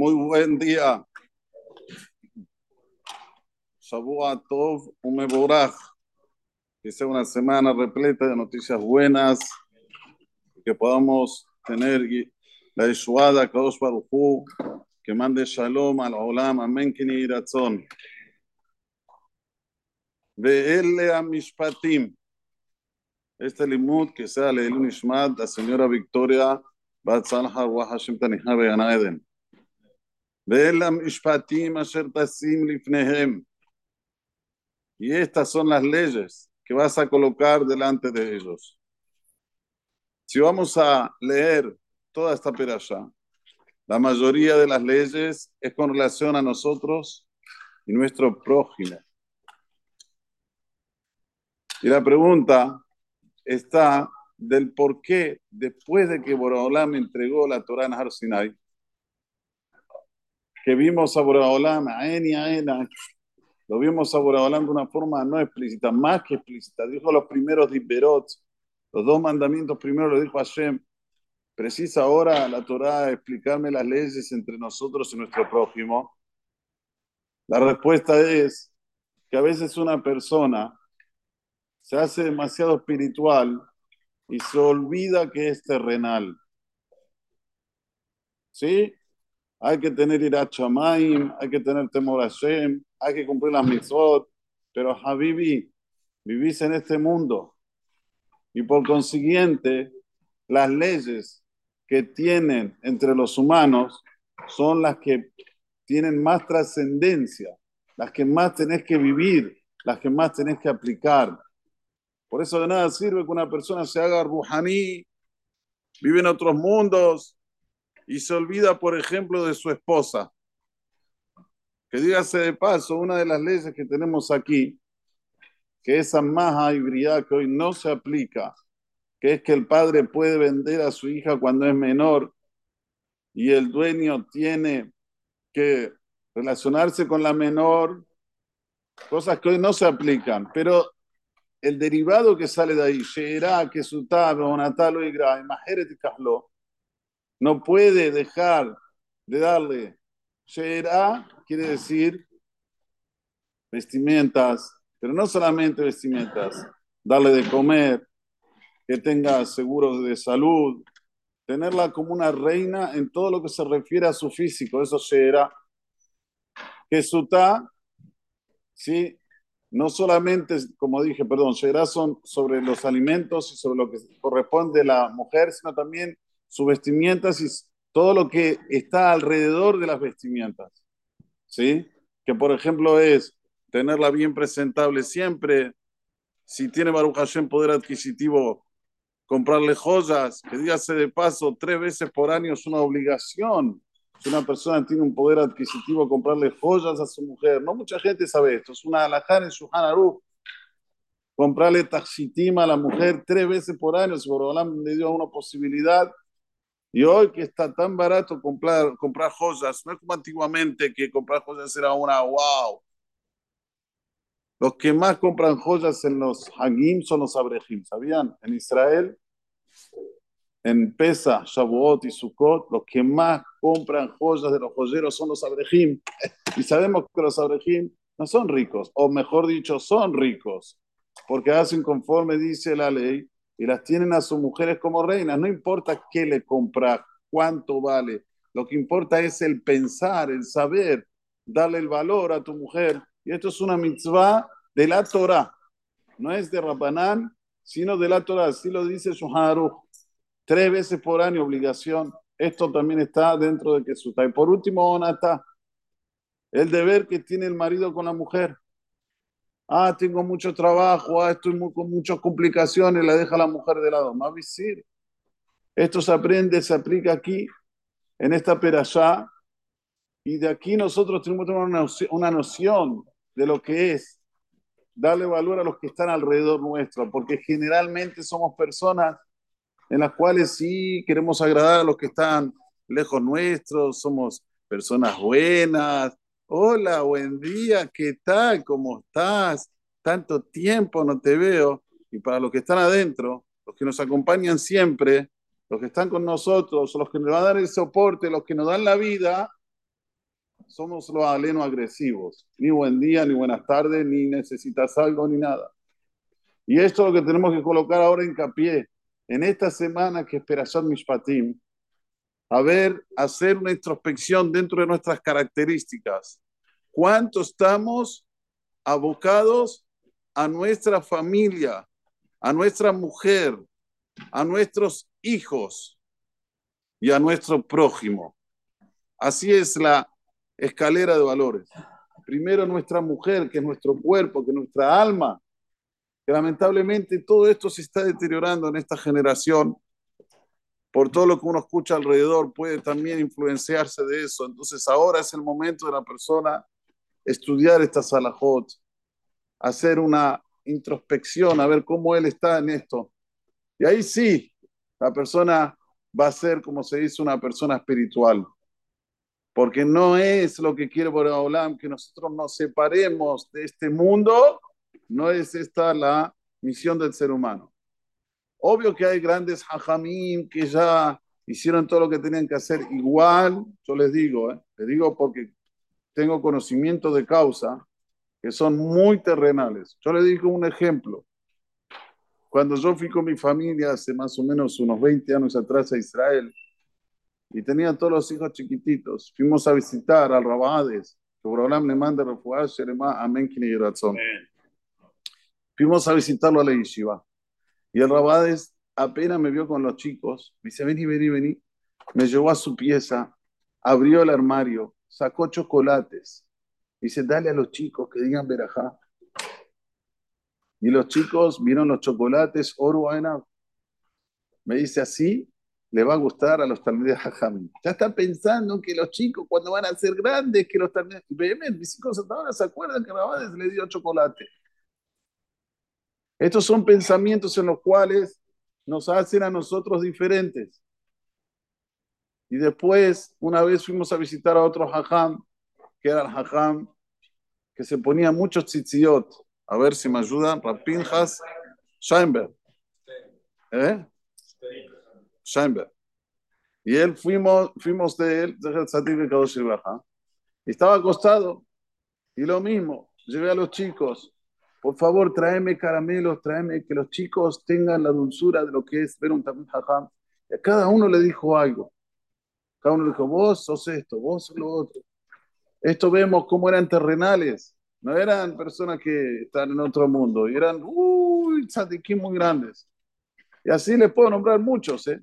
Muy buen día. Shabua Tov. Que sea una semana repleta de noticias buenas. Que podamos tener la Yeshuada Kadosh Baruch Hu, que mande Shalom al Olam. Amén. Kini Ratzon. Ve'ele Amishpatim. Este limud que sea el Nishmat, la señora Victoria Bat Salha Wa Hashem Tanihah Be'gan Eden. Y estas son las leyes que vas a colocar delante de ellos. Si vamos a leer toda esta perasha, la mayoría de las leyes es con relación a nosotros y nuestro prójimo. Y la pregunta está del por qué, después de que Boraholam entregó la Torah en Har Sinai, que vimos a Boraholam, a Eni, a Ena, lo vimos a Boraholam de una forma no explícita, más que explícita. Dijo los primeros Diberot, los dos mandamientos primero lo dijo Hashem. Precisa ahora la Torah explicarme las leyes entre nosotros y nuestro prójimo. La respuesta es que a veces una persona se hace demasiado espiritual y se olvida que es terrenal. ¿Sí? Hay que tener Irat hay que tener temor a Hashem, hay que cumplir las mitzvot, pero Habibi, vivís en este mundo y por consiguiente las leyes que tienen entre los humanos son las que tienen más trascendencia, las que más tenés que vivir, las que más tenés que aplicar. Por eso de nada sirve que una persona se haga ruhaní, vive en otros mundos y se olvida, por ejemplo, de su esposa. Que dígase de paso, una de las leyes que tenemos aquí, que esa maja hibridad que hoy no se aplica, que es que el padre puede vender a su hija cuando es menor y el dueño tiene que relacionarse con la menor, cosas que hoy no se aplican, pero el derivado que sale de ahí, Sheera, que su Natalo y Majeret y no puede dejar de darle Sheera, quiere decir vestimentas, pero no solamente vestimentas, darle de comer, que tenga seguros de salud, tenerla como una reina en todo lo que se refiere a su físico, eso Sheera. Que ¿sí? no solamente, como dije, perdón, son sobre los alimentos y sobre lo que corresponde a la mujer, sino también sus vestimientas y todo lo que está alrededor de las vestimientas. ¿Sí? Que por ejemplo es tenerla bien presentable siempre. Si tiene Baruch Hashem poder adquisitivo, comprarle joyas, que dígase de paso, tres veces por año es una obligación si una persona tiene un poder adquisitivo, comprarle joyas a su mujer. No mucha gente sabe esto. Es una alajá en su Aruch. Comprarle taxitim a la mujer tres veces por año. Si Borobalam le dio una posibilidad. Y hoy que está tan barato comprar, comprar joyas, no es como antiguamente que comprar joyas era una wow. Los que más compran joyas en los Hagim son los Abrejim, ¿sabían? En Israel en Pesa, Shavuot y Sukkot, los que más compran joyas de los joyeros son los abrejim. Y sabemos que los abrejim no son ricos, o mejor dicho, son ricos, porque hacen conforme dice la ley y las tienen a sus mujeres como reinas. No importa qué le compras, cuánto vale. Lo que importa es el pensar, el saber, darle el valor a tu mujer. Y esto es una mitzvah de la Torah. No es de Rabbanán, sino de la Torah. Así lo dice Shuhán tres veces por año obligación. Esto también está dentro de está. Y por último, está el deber que tiene el marido con la mujer. Ah, tengo mucho trabajo, ah, estoy con muchas complicaciones, la deja la mujer de lado. Más visir. Esto se aprende, se aplica aquí, en esta perashá, y de aquí nosotros tenemos que una noción de lo que es darle valor a los que están alrededor nuestro, porque generalmente somos personas en las cuales sí queremos agradar a los que están lejos nuestros, somos personas buenas. Hola, buen día, ¿qué tal? ¿Cómo estás? Tanto tiempo no te veo. Y para los que están adentro, los que nos acompañan siempre, los que están con nosotros, los que nos van a dar el soporte, los que nos dan la vida, somos los alenos agresivos. Ni buen día, ni buenas tardes, ni necesitas algo, ni nada. Y esto es lo que tenemos que colocar ahora hincapié en esta semana que es mis Mishpatim. A ver, hacer una introspección dentro de nuestras características. ¿Cuánto estamos abocados a nuestra familia, a nuestra mujer, a nuestros hijos y a nuestro prójimo? Así es la escalera de valores. Primero nuestra mujer, que es nuestro cuerpo, que es nuestra alma, lamentablemente todo esto se está deteriorando en esta generación. Por todo lo que uno escucha alrededor, puede también influenciarse de eso. Entonces ahora es el momento de la persona estudiar esta salahot, hacer una introspección, a ver cómo él está en esto. Y ahí sí, la persona va a ser, como se dice, una persona espiritual porque no es lo que quiere Boreolam que nosotros nos separemos de este mundo, no es esta la misión del ser humano. Obvio que hay grandes hajamim que ya hicieron todo lo que tenían que hacer igual, yo les digo, ¿eh? les digo porque tengo conocimiento de causa, que son muy terrenales. Yo les digo un ejemplo. Cuando yo fui con mi familia hace más o menos unos 20 años atrás a Israel, y tenían todos los hijos chiquititos. Fuimos a visitar al Rabades, que Borolam le manda refugiar, Sherema, Amén. Fuimos a visitarlo a la yeshiva. Y el Rabades apenas me vio con los chicos, me dice, vení, vení, vení. Me llevó a su pieza, abrió el armario, sacó chocolates. Dice, dale a los chicos que digan verajá. Y los chicos vieron los chocolates, oro, Me dice así, le va a gustar a los talmides Jajamim. Ya está pensando que los chicos cuando van a ser grandes, que los talmides... mis hijos hasta ahora se acuerdan que Rabades le dio chocolate. Estos son pensamientos en los cuales nos hacen a nosotros diferentes. Y después, una vez fuimos a visitar a otro Jajam, que era el Jajam, que se ponía muchos tzitziot. A ver si me ayudan. Rapinjas Scheinberg. ¿Eh? Scheinberg. Y él fuimos, fuimos de él, y estaba acostado. Y lo mismo, llevé a los chicos, por favor, tráeme caramelos, tráeme que los chicos tengan la dulzura de lo que es ver un tamil jajam. Y a cada uno le dijo algo. Cada uno le dijo, vos sos esto, vos sos lo otro. Esto vemos cómo eran terrenales. No eran personas que están en otro mundo. Eran, uy, muy grandes. Y así les puedo nombrar muchos, ¿eh?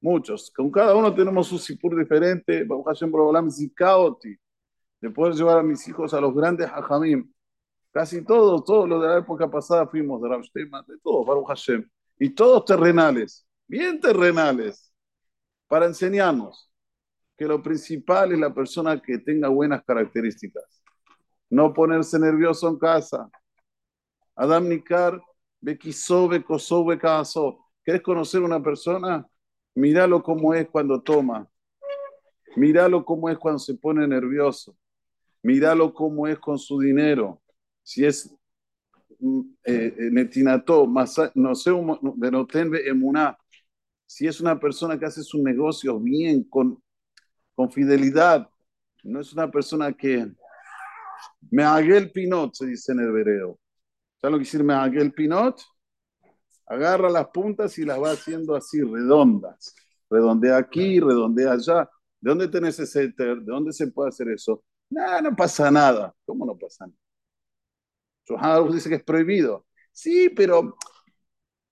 muchos. Con cada uno tenemos un sipur diferente. Baruch Hashem Borobolam Zikaoti. De poder llevar a mis hijos a los grandes hajamim. Casi todos, todos los de la época pasada fuimos de Rav de todos, Baruch Hashem. Y todos terrenales, bien terrenales, para enseñarnos que lo principal es la persona que tenga buenas características. No ponerse nervioso en casa. Adam Nikar, Bekisó, Bekosó, Bekasó. ¿Quieres conocer una persona? Míralo cómo es cuando toma. Míralo cómo es cuando se pone nervioso. Míralo cómo es con su dinero. Si es mm, eh, eh, netinato, no sé, emuná. Si es una persona que hace sus negocios bien, con, con fidelidad, no es una persona que me hague el pinot, se dice en el vereo. ¿Sabes lo que decir me hague el pinot? agarra las puntas y las va haciendo así, redondas. Redondea aquí, redondea allá. ¿De dónde tenés ese éter? ¿De dónde se puede hacer eso? No pasa nada. ¿Cómo no pasa nada? Johan dice que es prohibido. Sí, pero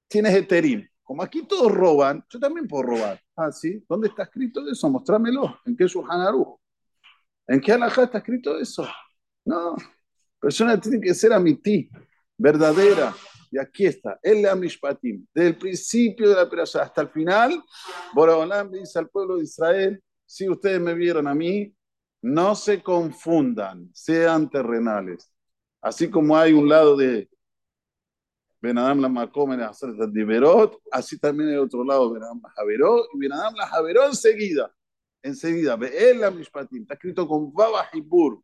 tienes eterín. Como aquí todos roban, yo también puedo robar. Ah, sí. ¿Dónde está escrito eso? Mostrámelo. ¿En qué ¿En qué alajá está escrito eso? No. Persona tiene que ser a mi ti, verdadera. Y aquí está, el Amishpatim, desde el principio de la operación hasta el final, Boraholam dice al pueblo de Israel, si ustedes me vieron a mí, no se confundan, sean terrenales. Así como hay un lado de Benadam la Makom en Diverot, así también hay otro lado, Benadam la Javerot, y Benadam la Javerot enseguida, enseguida, el Amishpatim, está escrito con Baba Hibur,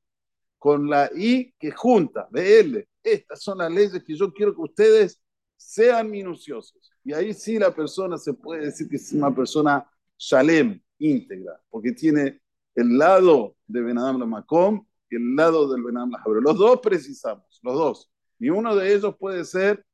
con la I que junta, BL. Estas son las leyes que yo quiero que ustedes sean minuciosos. Y ahí sí la persona se puede decir que es una persona shalem, íntegra, porque tiene el lado de Benadam la Macom y el lado del Benadam la Jabró. Los dos precisamos, los dos. Y uno de ellos puede ser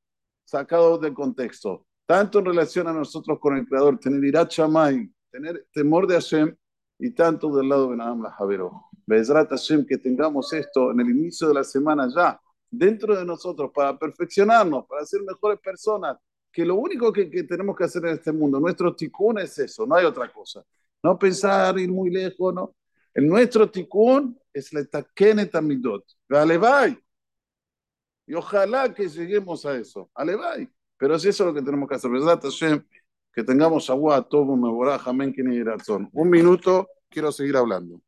sacado del contexto, tanto en relación a nosotros con el Creador, tener irat shamay, tener temor de Hashem, y tanto del lado de Benadam la Jabró. Bezrat Hashem, que tengamos esto en el inicio de la semana ya, dentro de nosotros, para perfeccionarnos, para ser mejores personas, que lo único que, tenemos que hacer en este mundo, nuestro tikkun es eso, no hay otra cosa. No pensar, ir muy lejos, ¿no? El nuestro tikkun es la takenet amidot. Alevay. Y ojalá que lleguemos a eso. Alevay. Pero es eso lo que tenemos que hacer. Que tengamos agua, todo, me amén, que. Un minuto, quiero seguir hablando.